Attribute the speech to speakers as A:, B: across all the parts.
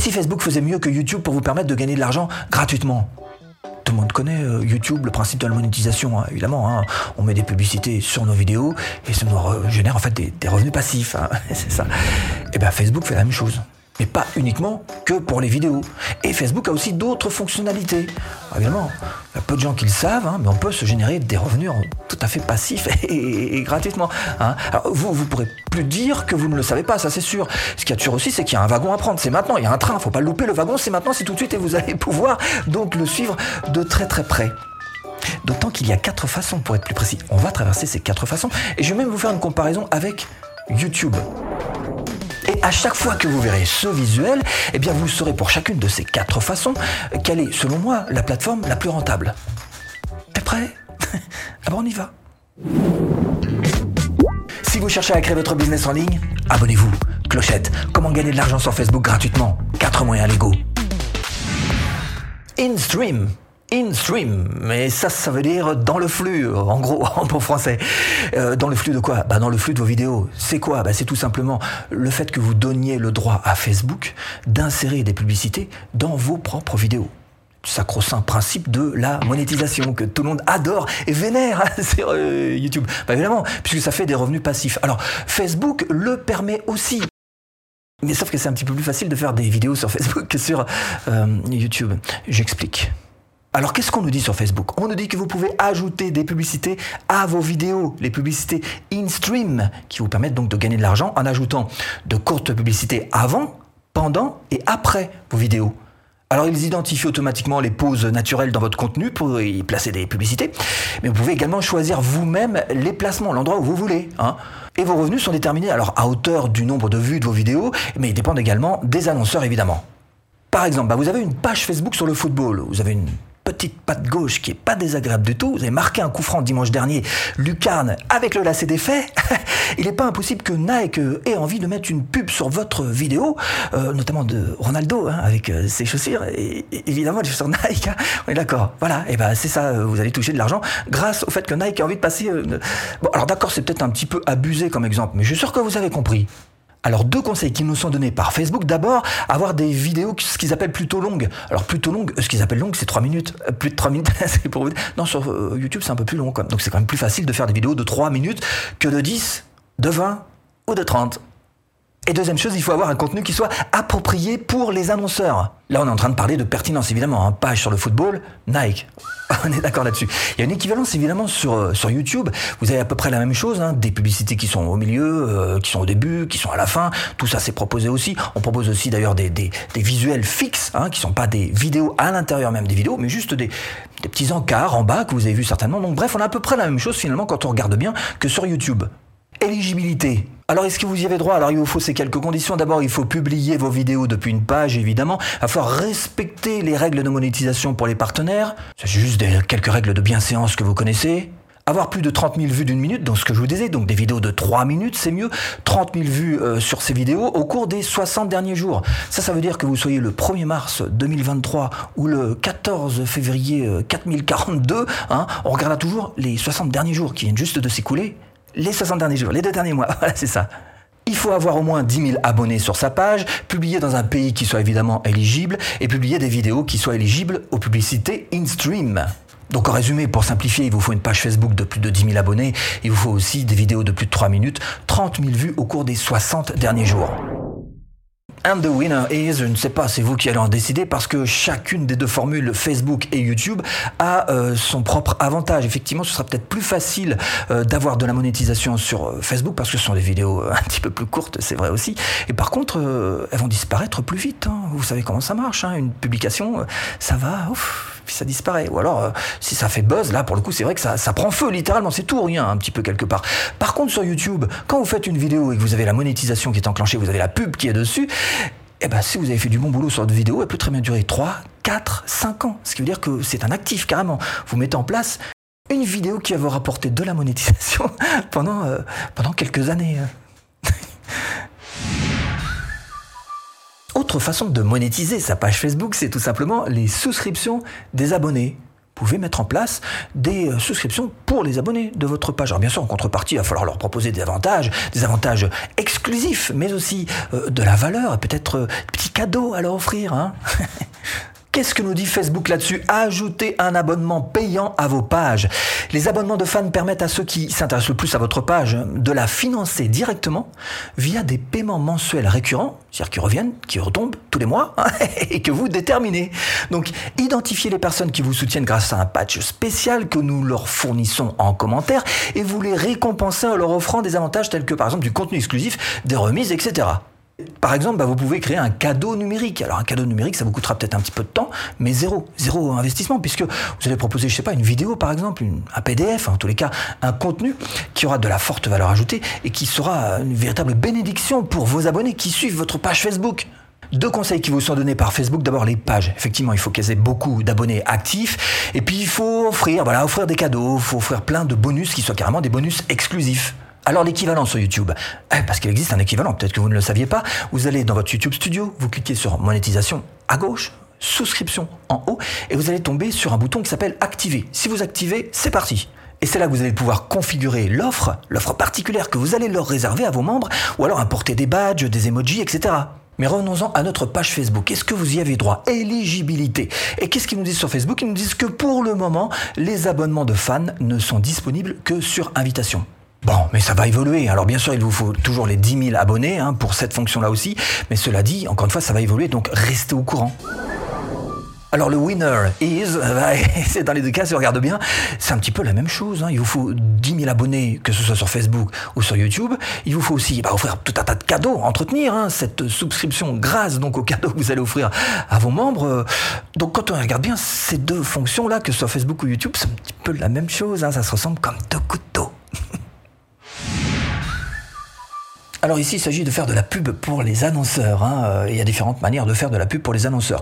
A: si Facebook faisait mieux que YouTube pour vous permettre de gagner de l'argent gratuitement tout le monde connaît euh, YouTube, le principe de la monétisation, hein, évidemment. Hein. On met des publicités sur nos vidéos et ça nous génère en fait des, revenus passifs. Hein. c'est ça. Et bien Facebook fait la même chose mais pas uniquement que pour les vidéos. Et Facebook a aussi d'autres fonctionnalités. évidemment, il y a peu de gens qui le savent, hein, mais on peut se générer des revenus tout à fait passifs et, gratuitement. Hein. Alors, vous, vous pourrez plus dire que vous ne le savez pas, ça c'est sûr. Ce qu'il y a sûr aussi, c'est qu'il y a un wagon à prendre. C'est maintenant, il y a un train, faut pas louper. Le wagon, c'est maintenant, c'est tout de suite, et vous allez pouvoir donc le suivre de très très près. D'autant qu'il y a quatre façons, pour être plus précis. On va traverser ces quatre façons, et je vais même vous faire une comparaison avec YouTube. Et à chaque fois que vous verrez ce visuel, eh bien vous saurez pour chacune de ces quatre façons quelle est, selon moi, la plateforme la plus rentable. T'es prêt? Ah bon, on y va. Si vous cherchez à créer votre business en ligne, abonnez-vous. Clochette, comment gagner de l'argent sur Facebook gratuitement? Quatre moyens légaux. InStream in-stream, mais ça, ça veut dire dans le flux, en gros, en bon français. Euh, dans le flux de quoi? Bah, Dans le flux de vos vidéos. C'est quoi? Bah, C'est tout simplement le fait que vous donniez le droit à Facebook d'insérer des publicités dans vos propres vidéos sacro-saint principe de la monétisation que tout le monde adore et vénère hein, sur euh, YouTube. Bah évidemment, puisque ça fait des revenus passifs. Alors, Facebook le permet aussi. Mais sauf que c'est un petit peu plus facile de faire des vidéos sur Facebook que sur euh, YouTube. J'explique. Alors qu'est-ce qu'on nous dit sur Facebook? On nous dit que vous pouvez ajouter des publicités à vos vidéos, les publicités in-stream, qui vous permettent donc de gagner de l'argent en ajoutant de courtes publicités avant, pendant et après vos vidéos. Alors ils identifient automatiquement les pauses naturelles dans votre contenu pour y placer des publicités, mais vous pouvez également choisir vous-même les placements, l'endroit où vous voulez. Hein. Et vos revenus sont déterminés alors à hauteur du nombre de vues de vos vidéos, mais ils dépendent également des annonceurs évidemment. Par exemple, bah, vous avez une page Facebook sur le football, vous avez une petite patte gauche qui est pas désagréable du tout. Vous avez marqué un coup franc dimanche dernier, Lucarne avec le lacet défait. Il n'est pas impossible que Nike ait envie de mettre une pub sur votre vidéo, euh, notamment de Ronaldo hein, avec euh, ses chaussures. Et, évidemment, les chaussures Nike. Hein. On est d'accord. Voilà. Et ben c'est ça. Euh, vous allez toucher de l'argent grâce au fait que Nike a envie de passer. Bon, alors d'accord, c'est peut-être un petit peu abusé comme exemple, mais je suis sûr que vous avez compris. Alors deux conseils qui nous sont donnés par Facebook. D'abord, avoir des vidéos ce qu'ils appellent plutôt longues. Alors plutôt longues, ce qu'ils appellent longues, c'est 3 minutes. Euh, plus de 3 minutes, c'est pour vous Non, sur euh, YouTube, c'est un peu plus long. Quand Donc c'est quand même plus facile de faire des vidéos de 3 minutes que de 10, de 20 ou de 30. Et deuxième chose, il faut avoir un contenu qui soit approprié pour les annonceurs. Là, on est en train de parler de pertinence, évidemment. Un page sur le football, Nike. On est d'accord là-dessus. Il y a une équivalence, évidemment, sur, euh, sur YouTube. Vous avez à peu près la même chose, hein. des publicités qui sont au milieu, euh, qui sont au début, qui sont à la fin. Tout ça, c'est proposé aussi. On propose aussi, d'ailleurs, des, des, visuels fixes, hein, qui sont pas des vidéos à l'intérieur même des vidéos, mais juste des, des petits encarts en bas que vous avez vu certainement. Donc, bref, on a à peu près la même chose, finalement, quand on regarde bien, que sur YouTube. Éligibilité. Alors, est-ce que vous y avez droit? Alors, il vous faut ces quelques conditions. D'abord, il faut publier vos vidéos depuis une page, évidemment. Il va falloir respecter les règles de monétisation pour les partenaires. C'est juste des, quelques règles de bienséance que vous connaissez. Avoir plus de 30 000 vues d'une minute, donc ce que je vous disais, donc des vidéos de 3 minutes, c'est mieux. 30 000 vues euh, sur ces vidéos au cours des 60 derniers jours. Ça, ça veut dire que vous soyez le 1er mars 2023 ou le 14 février 4042, euh, hein, on regardera toujours les 60 derniers jours qui viennent juste de s'écouler les 60 derniers jours, les deux derniers mois. Voilà, c'est ça. Il faut avoir au moins 10 000 abonnés sur sa page, publier dans un pays qui soit évidemment éligible et publier des vidéos qui soient éligibles aux publicités in-stream. Donc en résumé, pour simplifier, il vous faut une page Facebook de plus de 10 000 abonnés, il vous faut aussi des vidéos de plus de 3 minutes, 30 000 vues au cours des 60 derniers jours. And the winner is, je ne sais pas, c'est vous qui allez en décider parce que chacune des deux formules, Facebook et YouTube, a euh, son propre avantage. Effectivement, ce sera peut-être plus facile euh, d'avoir de la monétisation sur euh, Facebook parce que ce sont des vidéos un petit peu plus courtes, c'est vrai aussi. Et par contre, elles vont disparaître plus vite. Hein. Vous savez comment ça marche. Hein. Une publication, ça va, ouf, puis ça disparaît. Ou alors, si ça fait buzz, là, pour le coup, c'est vrai que ça, ça prend feu, littéralement. C'est tout rien, un petit peu quelque part. Par contre, sur YouTube, quand vous faites une vidéo et que vous avez la monétisation qui est enclenchée, vous avez la pub qui est dessus, eh ben, si vous avez fait du bon boulot sur votre vidéo, elle peut très bien durer 3, 4, 5 ans. Ce qui veut dire que c'est un actif carrément. Vous mettez en place une vidéo qui va vous rapporter de la monétisation pendant, euh, pendant quelques années. Autre façon de monétiser sa page Facebook, c'est tout simplement les souscriptions des abonnés pouvez mettre en place des euh, souscriptions pour les abonnés de votre page. Alors bien sûr, en contrepartie, il va falloir leur proposer des avantages, des avantages exclusifs, mais aussi euh, de la valeur peut-être euh, des petits cadeaux à leur offrir. Hein Qu'est-ce que nous dit Facebook là-dessus Ajoutez un abonnement payant à vos pages. Les abonnements de fans permettent à ceux qui s'intéressent le plus à votre page de la financer directement via des paiements mensuels récurrents, c'est-à-dire qui reviennent, qui retombent tous les mois, et que vous déterminez. Donc, identifiez les personnes qui vous soutiennent grâce à un patch spécial que nous leur fournissons en commentaire, et vous les récompensez en leur offrant des avantages tels que par exemple du contenu exclusif, des remises, etc. Par exemple, bah, vous pouvez créer un cadeau numérique. Alors un cadeau numérique, ça vous coûtera peut-être un petit peu de temps, mais zéro, zéro investissement, puisque vous allez proposer, je sais pas, une vidéo par exemple, un PDF, en tous les cas, un contenu qui aura de la forte valeur ajoutée et qui sera une véritable bénédiction pour vos abonnés qui suivent votre page Facebook. Deux conseils qui vous sont donnés par Facebook. D'abord, les pages. Effectivement, il faut qu'elles aient beaucoup d'abonnés actifs. Et puis, il faut offrir, voilà, offrir des cadeaux. Il faut offrir plein de bonus qui soient carrément des bonus exclusifs. Alors l'équivalent sur YouTube, eh, parce qu'il existe un équivalent, peut-être que vous ne le saviez pas, vous allez dans votre YouTube Studio, vous cliquez sur monétisation à gauche, souscription en haut, et vous allez tomber sur un bouton qui s'appelle activer. Si vous activez, c'est parti. Et c'est là que vous allez pouvoir configurer l'offre, l'offre particulière que vous allez leur réserver à vos membres, ou alors importer des badges, des emojis, etc. Mais revenons-en à notre page Facebook. Est-ce que vous y avez droit? Éligibilité. Et qu'est-ce qu'ils nous disent sur Facebook? Ils nous disent que pour le moment, les abonnements de fans ne sont disponibles que sur invitation. Bon, mais ça va évoluer. Alors bien sûr, il vous faut toujours les 10 000 abonnés hein, pour cette fonction-là aussi. Mais cela dit, encore une fois, ça va évoluer, donc restez au courant. Alors le winner is, c'est dans les deux cas, si on regarde bien, c'est un petit peu la même chose. Hein. Il vous faut 10 000 abonnés, que ce soit sur Facebook ou sur YouTube. Il vous faut aussi bah, offrir tout un tas de cadeaux, entretenir hein, cette souscription grâce donc aux cadeaux que vous allez offrir à vos membres. Donc quand on regarde bien ces deux fonctions-là, que ce soit Facebook ou YouTube, c'est un petit peu la même chose. Ça se ressemble comme deux couteaux. Alors ici, il s'agit de faire de la pub pour les annonceurs. Hein. Euh, il y a différentes manières de faire de la pub pour les annonceurs.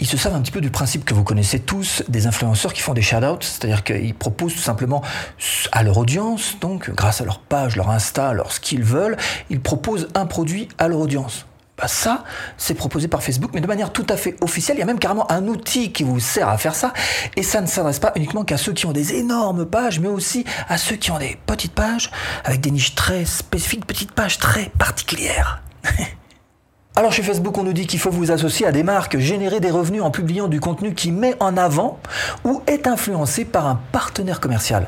A: Ils se servent un petit peu du principe que vous connaissez tous des influenceurs qui font des shout-outs, c'est-à-dire qu'ils proposent tout simplement à leur audience, donc grâce à leur page, leur Insta, leur ce qu'ils veulent, ils proposent un produit à leur audience. Ça, c'est proposé par Facebook, mais de manière tout à fait officielle. Il y a même carrément un outil qui vous sert à faire ça. Et ça ne s'adresse pas uniquement qu'à ceux qui ont des énormes pages, mais aussi à ceux qui ont des petites pages avec des niches très spécifiques, petites pages très particulières. Alors chez Facebook, on nous dit qu'il faut vous associer à des marques, générer des revenus en publiant du contenu qui met en avant ou est influencé par un partenaire commercial.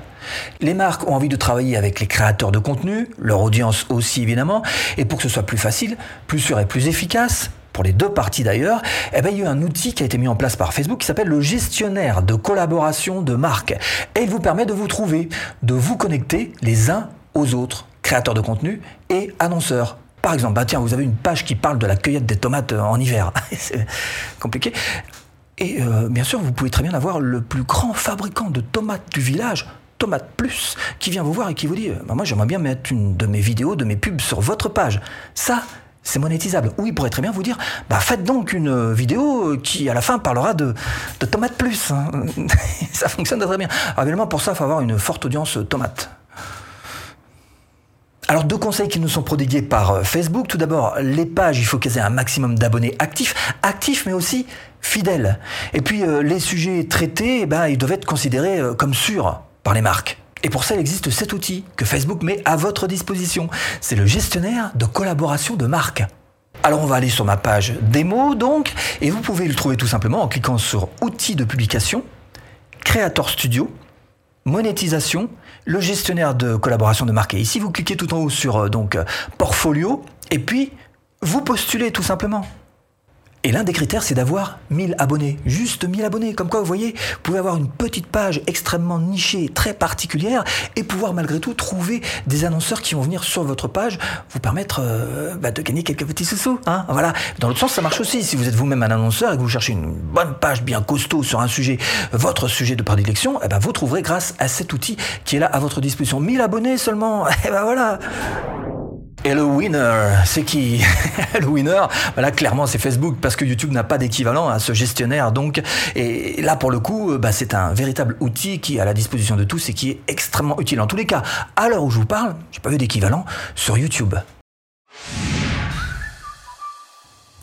A: Les marques ont envie de travailler avec les créateurs de contenu, leur audience aussi évidemment, et pour que ce soit plus facile, plus sûr et plus efficace, pour les deux parties d'ailleurs, eh ben, il y a eu un outil qui a été mis en place par Facebook qui s'appelle le gestionnaire de collaboration de marques. Et il vous permet de vous trouver, de vous connecter les uns aux autres, créateurs de contenu et annonceurs. Par exemple, bah tiens, vous avez une page qui parle de la cueillette des tomates euh, en hiver. C'est compliqué. Et euh, bien sûr, vous pouvez très bien avoir le plus grand fabricant de tomates du village, Tomate Plus, qui vient vous voir et qui vous dit euh, bah, Moi, j'aimerais bien mettre une de mes vidéos, de mes pubs sur votre page. Ça, c'est monétisable. Ou il pourrait très bien vous dire bah, Faites donc une vidéo qui, à la fin, parlera de, de Tomate Plus. Hein. ça fonctionne très bien. Alors, évidemment, pour ça, il faut avoir une forte audience tomate. Alors deux conseils qui nous sont prodigués par euh, Facebook. Tout d'abord, les pages, il faut qu'elles aient un maximum d'abonnés actifs, actifs mais aussi fidèles. Et puis euh, les sujets traités, eh ben, ils doivent être considérés euh, comme sûrs par les marques. Et pour ça, il existe cet outil que Facebook met à votre disposition. C'est le gestionnaire de collaboration de marque. Alors on va aller sur ma page démo donc, et vous pouvez le trouver tout simplement en cliquant sur Outils de publication, Creator Studio, monétisation, le gestionnaire de collaboration de marque. Ici, vous cliquez tout en haut sur euh, donc euh, portfolio et puis vous postulez tout simplement. Et l'un des critères, c'est d'avoir 1000 abonnés. Juste 1000 abonnés. Comme quoi, vous voyez, vous pouvez avoir une petite page extrêmement nichée, très particulière, et pouvoir malgré tout trouver des annonceurs qui vont venir sur votre page, vous permettre euh, bah, de gagner quelques petits sous. Hein voilà. Dans l'autre sens, ça marche aussi. Si vous êtes vous-même un annonceur et que vous cherchez une bonne page bien costaud sur un sujet, votre sujet de prédilection, eh ben, vous trouverez grâce à cet outil qui est là à votre disposition. 1000 abonnés seulement. Eh ben voilà. Et le winner, c'est qui Le winner, là clairement c'est Facebook parce que YouTube n'a pas d'équivalent à ce gestionnaire donc. Et là pour le coup, bah, c'est un véritable outil qui est à la disposition de tous et qui est extrêmement utile. En tous les cas, à l'heure où je vous parle, j'ai pas vu d'équivalent sur YouTube.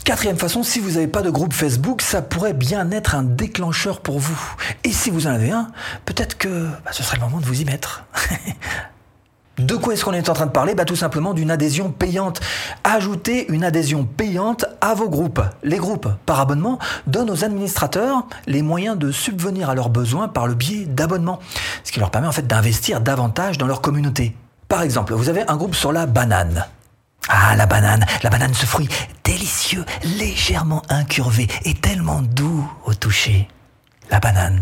A: Quatrième façon, si vous n'avez pas de groupe Facebook, ça pourrait bien être un déclencheur pour vous. Et si vous en avez un, peut-être que bah, ce serait le moment de vous y mettre. De quoi est-ce qu'on est en train de parler? Bah, Tout simplement d'une adhésion payante. Ajoutez une adhésion payante à vos groupes. Les groupes, par abonnement, donnent aux administrateurs les moyens de subvenir à leurs besoins par le biais d'abonnements, ce qui leur permet en fait d'investir davantage dans leur communauté. Par exemple, vous avez un groupe sur la banane. Ah, la banane, la banane, ce fruit délicieux, légèrement incurvé et tellement doux au toucher. La banane.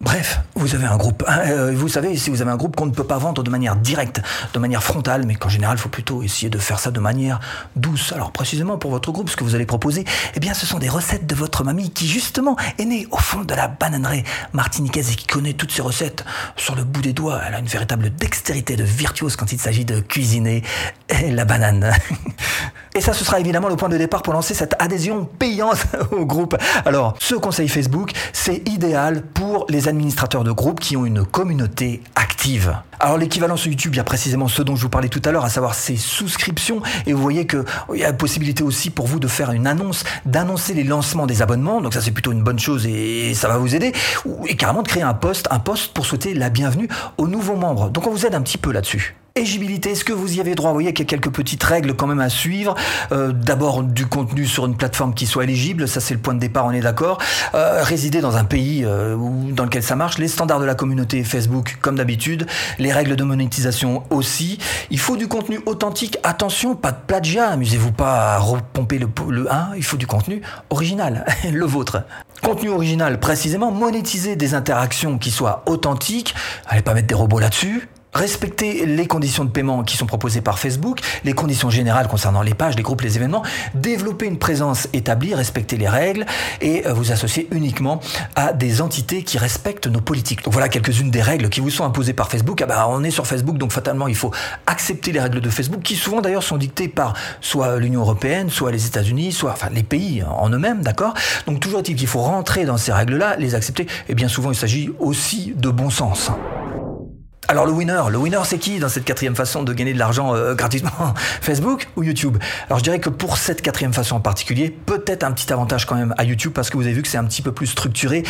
A: Bref, vous avez un groupe. Euh, vous savez, si vous avez un groupe qu'on ne peut pas vendre de manière directe, de manière frontale, mais qu'en général, il faut plutôt essayer de faire ça de manière douce. Alors précisément pour votre groupe, ce que vous allez proposer, eh bien, ce sont des recettes de votre mamie qui justement est née au fond de la bananerie martiniquaise et qui connaît toutes ces recettes sur le bout des doigts. Elle a une véritable dextérité de virtuose quand il s'agit de cuisiner la banane. Et ça, ce sera évidemment le point de départ pour lancer cette adhésion payante au groupe. Alors, ce conseil Facebook, c'est idéal pour les administrateurs de groupe qui ont une communauté active. Alors l'équivalent sur YouTube, il y a précisément ce dont je vous parlais tout à l'heure, à savoir ces souscriptions. Et vous voyez qu'il y a possibilité aussi pour vous de faire une annonce, d'annoncer les lancements des abonnements. Donc ça c'est plutôt une bonne chose et ça va vous aider. Et carrément de créer un post, un post pour souhaiter la bienvenue aux nouveaux membres. Donc on vous aide un petit peu là-dessus. Éligibilité, est-ce que vous y avez droit? Vous voyez qu'il y a quelques petites règles quand même à suivre. Euh, D'abord du contenu sur une plateforme qui soit éligible, ça c'est le point de départ, on est d'accord. Euh, résider dans un pays euh, dans lequel ça marche, les standards de la communauté Facebook comme d'habitude, les règles de monétisation aussi. Il faut du contenu authentique, attention, pas de plagiat, amusez-vous pas à repomper le, le 1, il faut du contenu original, le vôtre. Contenu original, précisément, monétiser des interactions qui soient authentiques, allez pas mettre des robots là-dessus, respecter les conditions de paiement qui sont proposées par Facebook, les conditions générales concernant les pages, les groupes, les événements, développer une présence établie, respecter les règles et euh, vous associer uniquement à des entités qui respectent nos politiques. Donc voilà quelques-unes des règles qui vous sont imposées par Facebook. Ah bah, on est sur Facebook, donc fatalement il faut accepter les règles de Facebook qui souvent d'ailleurs sont dictées par soit l'Union européenne, soit les États-Unis, soit enfin les pays en eux-mêmes, d'accord? Donc toujours est-il qu'il faut rentrer dans ces règles-là, les accepter et bien souvent il s'agit aussi de bon sens. Alors le winner, le winner c'est qui dans cette quatrième façon de gagner de l'argent euh, gratuitement Facebook ou YouTube? Alors je dirais que pour cette quatrième façon en particulier, peut-être un petit avantage quand même à YouTube parce que vous avez vu que c'est un petit peu plus structuré.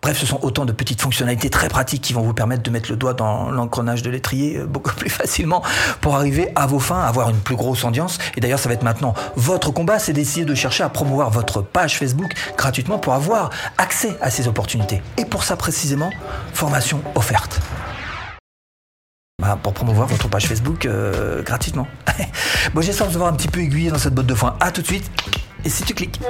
A: Bref, ce sont autant de petites fonctionnalités très pratiques qui vont vous permettre de mettre le doigt dans l'engrenage de l'étrier euh, beaucoup plus facilement pour arriver à vos fins, avoir une plus grosse audience. Et d'ailleurs, ça va être maintenant votre combat, c'est d'essayer de chercher à promouvoir votre page Facebook gratuitement pour avoir accès à ces opportunités. Et pour ça précisément, formation offerte. Pour promouvoir votre page Facebook euh, gratuitement. bon, j'espère vous avoir un petit peu aiguillé dans cette botte de foin. À tout de suite. Et si tu cliques.